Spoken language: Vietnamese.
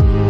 Bye.